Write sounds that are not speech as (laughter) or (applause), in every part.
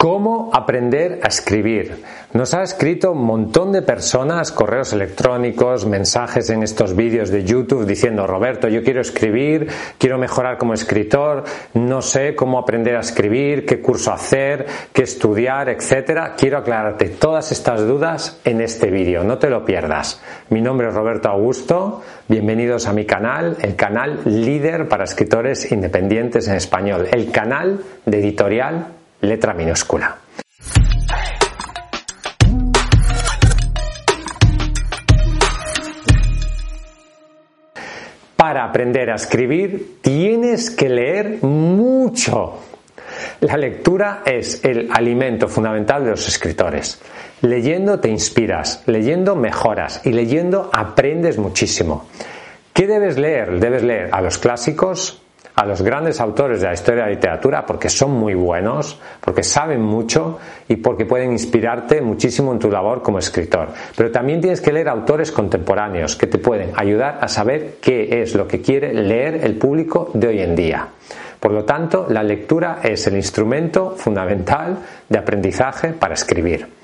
¿Cómo aprender a escribir? Nos ha escrito un montón de personas, correos electrónicos, mensajes en estos vídeos de YouTube diciendo, Roberto, yo quiero escribir, quiero mejorar como escritor, no sé cómo aprender a escribir, qué curso hacer, qué estudiar, etcétera. Quiero aclararte todas estas dudas en este vídeo, no te lo pierdas. Mi nombre es Roberto Augusto, bienvenidos a mi canal, el canal líder para escritores independientes en español, el canal de editorial letra minúscula. Para aprender a escribir tienes que leer mucho. La lectura es el alimento fundamental de los escritores. Leyendo te inspiras, leyendo mejoras y leyendo aprendes muchísimo. ¿Qué debes leer? Debes leer a los clásicos, a los grandes autores de la historia de la literatura porque son muy buenos, porque saben mucho y porque pueden inspirarte muchísimo en tu labor como escritor. Pero también tienes que leer autores contemporáneos que te pueden ayudar a saber qué es lo que quiere leer el público de hoy en día. Por lo tanto, la lectura es el instrumento fundamental de aprendizaje para escribir.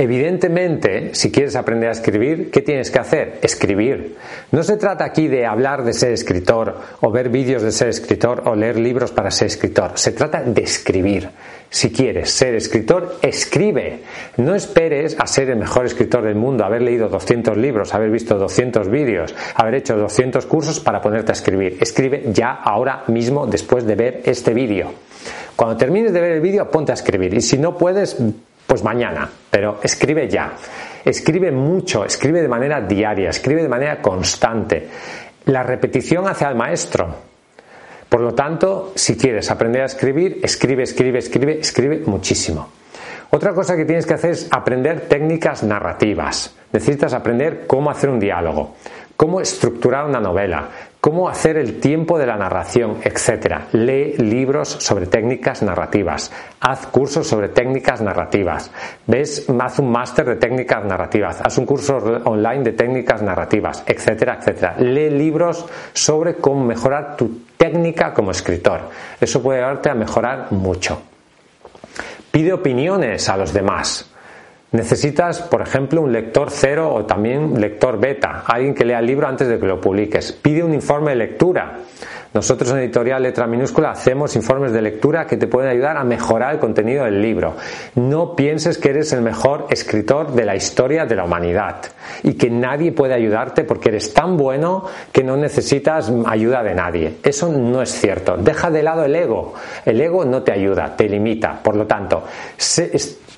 Evidentemente, si quieres aprender a escribir, ¿qué tienes que hacer? Escribir. No se trata aquí de hablar de ser escritor o ver vídeos de ser escritor o leer libros para ser escritor. Se trata de escribir. Si quieres ser escritor, escribe. No esperes a ser el mejor escritor del mundo, haber leído 200 libros, haber visto 200 vídeos, haber hecho 200 cursos para ponerte a escribir. Escribe ya, ahora mismo, después de ver este vídeo. Cuando termines de ver el vídeo, ponte a escribir. Y si no puedes, pues mañana, pero escribe ya. Escribe mucho, escribe de manera diaria, escribe de manera constante. La repetición hace al maestro. Por lo tanto, si quieres aprender a escribir, escribe, escribe, escribe, escribe muchísimo. Otra cosa que tienes que hacer es aprender técnicas narrativas. Necesitas aprender cómo hacer un diálogo, cómo estructurar una novela, cómo hacer el tiempo de la narración, etc. Lee libros sobre técnicas narrativas, haz cursos sobre técnicas narrativas, ves, haz un máster de técnicas narrativas, haz un curso online de técnicas narrativas, etcétera, etcétera. Lee libros sobre cómo mejorar tu técnica como escritor. Eso puede ayudarte a mejorar mucho. Pide opiniones a los demás. Necesitas, por ejemplo, un lector cero o también lector beta, alguien que lea el libro antes de que lo publiques. Pide un informe de lectura. Nosotros en Editorial Letra Minúscula hacemos informes de lectura que te pueden ayudar a mejorar el contenido del libro. No pienses que eres el mejor escritor de la historia de la humanidad y que nadie puede ayudarte porque eres tan bueno que no necesitas ayuda de nadie. Eso no es cierto. Deja de lado el ego. El ego no te ayuda, te limita. Por lo tanto,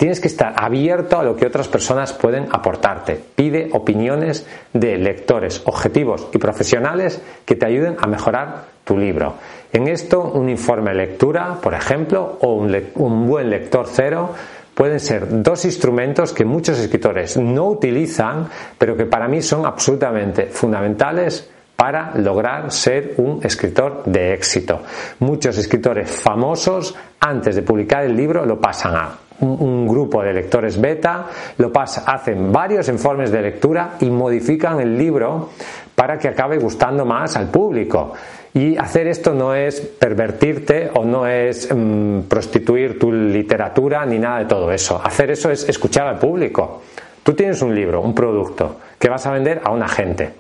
Tienes que estar abierto a lo que otras personas pueden aportarte. Pide opiniones de lectores objetivos y profesionales que te ayuden a mejorar tu libro. En esto, un informe de lectura, por ejemplo, o un, buen lector cero pueden ser dos instrumentos que muchos escritores no utilizan, pero que para mí son absolutamente fundamentales para lograr ser un escritor de éxito. Muchos escritores famosos, antes de publicar el libro, lo pasan a un, grupo de lectores beta, lo pasan, hacen varios informes de lectura y modifican el libro para que acabe gustando más al público. Y hacer esto no es pervertirte o no es mm, prostituir tu literatura ni nada de todo eso. Hacer eso es escuchar al público. Tú tienes un libro, un producto que vas a vender a una gente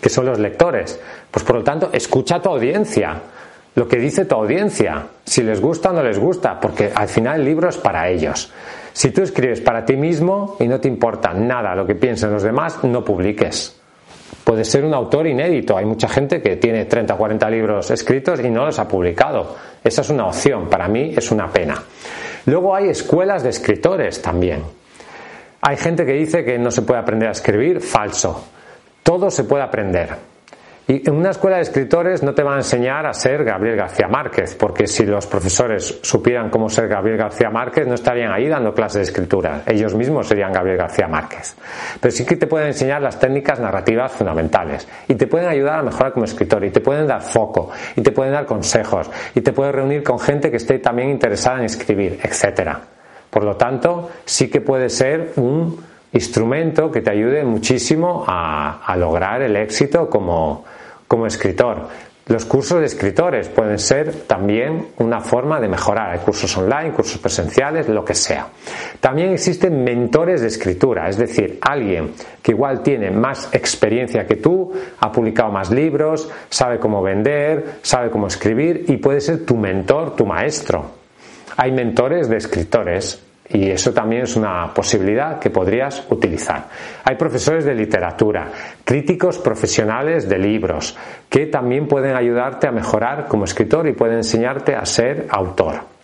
que son los lectores. Pues por lo tanto, escucha a tu audiencia, lo que dice tu audiencia, si les gusta o no les gusta, porque al final el libro es para ellos. Si tú escribes para ti mismo y no te importa nada lo que piensen los demás, no publiques. Puedes ser un autor inédito. Hay mucha gente que tiene 30 o 40 libros escritos y no los ha publicado. Esa es una opción. Para mí es una pena. Luego hay escuelas de escritores también. Hay gente que dice que no se puede aprender a escribir. Falso. Todo se puede aprender. Y en una escuela de escritores no te van a enseñar a ser Gabriel García Márquez, porque si los profesores supieran cómo ser Gabriel García Márquez, no estarían ahí dando clases de escritura. Ellos mismos serían Gabriel García Márquez. Pero sí que te pueden enseñar las técnicas narrativas fundamentales y te pueden ayudar a mejorar como escritor y te pueden dar foco y te pueden dar consejos y te pueden reunir con gente que esté también interesada en escribir, etcétera. Por lo tanto, sí que puede ser un instrumento que te ayude muchísimo a, lograr el éxito como, como escritor. Los cursos de escritores pueden ser también una forma de mejorar. Hay cursos online, cursos presenciales, lo que sea. También existen mentores de escritura, es decir, alguien que igual tiene más experiencia que tú, ha publicado más libros, sabe cómo vender, sabe cómo escribir y puede ser tu mentor, tu maestro. Hay mentores de escritores y eso también es una posibilidad que podrías utilizar. Hay profesores de literatura, críticos profesionales de libros, que también pueden ayudarte a mejorar como escritor y pueden enseñarte a ser autor.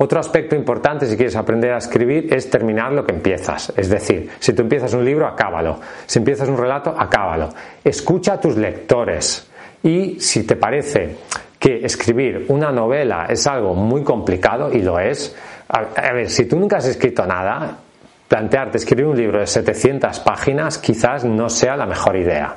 Otro aspecto importante si quieres aprender a escribir es terminar lo que empiezas. Es decir, si tú empiezas un libro, acábalo. Si empiezas un relato, acábalo. Escucha a tus lectores. Y si te parece que escribir una novela es algo muy complicado, y lo es, a, ver, si tú nunca has escrito nada, plantearte escribir un libro de 700 páginas quizás no sea la mejor idea.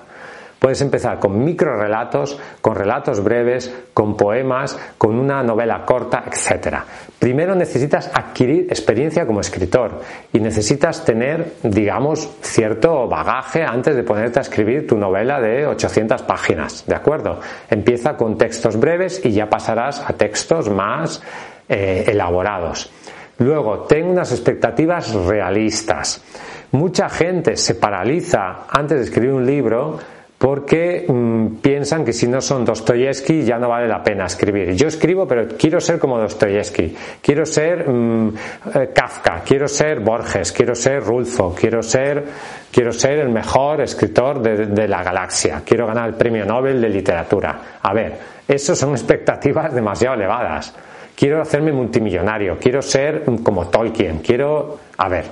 Puedes empezar con micro relatos, con relatos breves, con poemas, con una novela corta, etc. Primero necesitas adquirir experiencia como escritor y necesitas tener, digamos, cierto bagaje antes de ponerte a escribir tu novela de 800 páginas, ¿de acuerdo? Empieza con textos breves y ya pasarás a textos más eh, elaborados. Luego, ten unas expectativas realistas. Mucha gente se paraliza antes de escribir un libro porque mm, piensan que si no son Dostoyevsky ya no vale la pena escribir. Yo escribo, pero quiero ser como Dostoyevsky, quiero ser mm, eh, Kafka, quiero ser Borges, quiero ser Rulfo, quiero ser, quiero ser el mejor escritor de, de la galaxia, quiero ganar el premio Nobel de literatura. A ver, eso son (laughs) expectativas demasiado elevadas. Quiero hacerme multimillonario, quiero ser como Tolkien, quiero... A ver,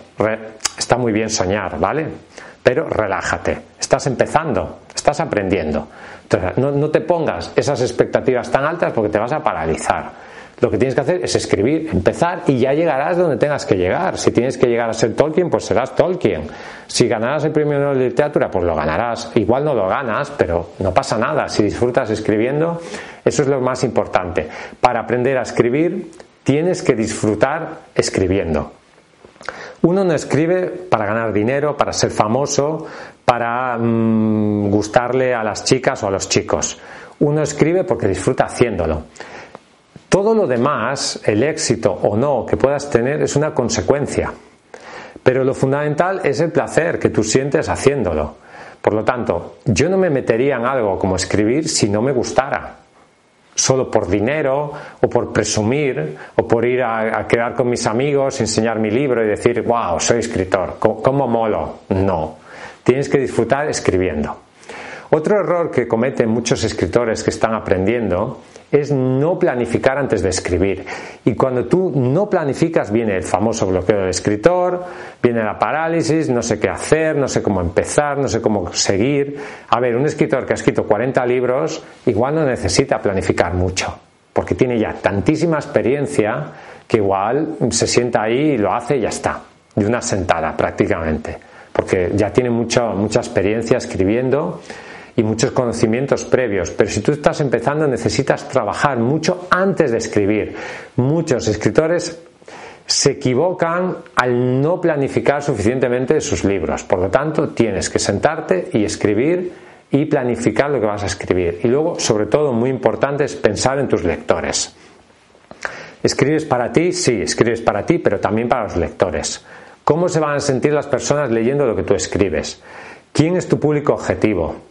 está muy bien soñar, ¿vale? Pero relájate, estás empezando, estás aprendiendo. Entonces, no, te pongas esas expectativas tan altas porque te vas a paralizar. Lo que tienes que hacer es escribir, empezar y ya llegarás donde tengas que llegar. Si tienes que llegar a ser Tolkien, pues serás Tolkien. Si ganarás el premio Nobel de Literatura, pues lo ganarás. Igual no lo ganas, pero no pasa nada. Si disfrutas escribiendo, eso es lo más importante. Para aprender a escribir, tienes que disfrutar escribiendo. Uno no escribe para ganar dinero, para ser famoso, para mm, gustarle a las chicas o a los chicos. Uno escribe porque disfruta haciéndolo. Todo lo demás, el éxito o no que puedas tener, es una consecuencia. Pero lo fundamental es el placer que tú sientes haciéndolo. Por lo tanto, yo no me metería en algo como escribir si no me gustara solo por dinero o por presumir o por ir a, quedar con mis amigos, enseñar mi libro y decir, wow, soy escritor, ¿cómo molo? No, tienes que disfrutar escribiendo. Otro error que cometen muchos escritores que están aprendiendo es no planificar antes de escribir. Y cuando tú no planificas, viene el famoso bloqueo del escritor, viene la parálisis, no sé qué hacer, no sé cómo empezar, no sé cómo seguir. A ver, un escritor que ha escrito 40 libros igual no necesita planificar mucho, porque tiene ya tantísima experiencia que igual se sienta ahí y lo hace y ya está, de una sentada prácticamente, porque ya tiene mucha, mucha experiencia escribiendo y muchos conocimientos previos, pero si tú estás empezando necesitas trabajar mucho antes de escribir. Muchos escritores se equivocan al no planificar suficientemente sus libros. Por lo tanto, tienes que sentarte y escribir y planificar lo que vas a escribir. Y luego, sobre todo, muy importante es pensar en tus lectores. ¿Escribes para ti? Sí, escribes para ti, pero también para los lectores. ¿Cómo se van a sentir las personas leyendo lo que tú escribes? ¿Quién es tu público objetivo?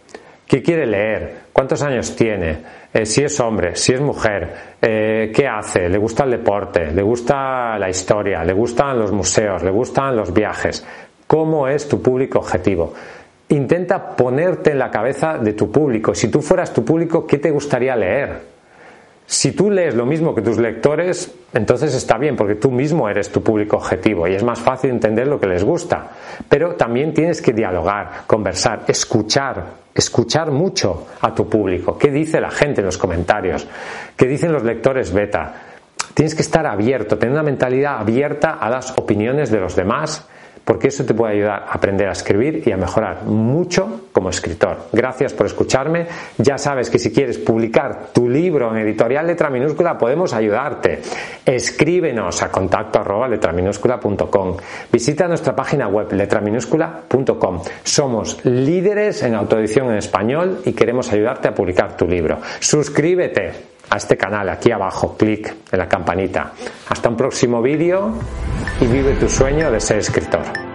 ¿Qué quiere leer? ¿Cuántos años tiene? Eh, si es hombre, si es mujer, eh, ¿qué hace? ¿Le gusta el deporte? ¿Le gusta la historia? ¿Le gustan los museos? ¿Le gustan los viajes? ¿Cómo es tu público objetivo? Intenta ponerte en la cabeza de tu público. Si tú fueras tu público, ¿qué te gustaría leer? Si tú lees lo mismo que tus lectores, entonces está bien, porque tú mismo eres tu público objetivo y es más fácil entender lo que les gusta. Pero también tienes que dialogar, conversar, escuchar, escuchar mucho a tu público. ¿Qué dice la gente en los comentarios? ¿Qué dicen los lectores beta? Tienes que estar abierto, tener una mentalidad abierta a las opiniones de los demás, porque eso te puede ayudar a aprender a escribir y a mejorar mucho como escritor. Gracias por escucharme. Ya sabes que si quieres publicar tu libro en editorial letra minúscula podemos ayudarte. Escríbenos a contacto. Visita nuestra página web letraminúscula.com. Somos líderes en autoedición en español y queremos ayudarte a publicar tu libro. Suscríbete a este canal aquí abajo, clic en la campanita. Hasta un próximo vídeo y vive tu sueño de ser escritor.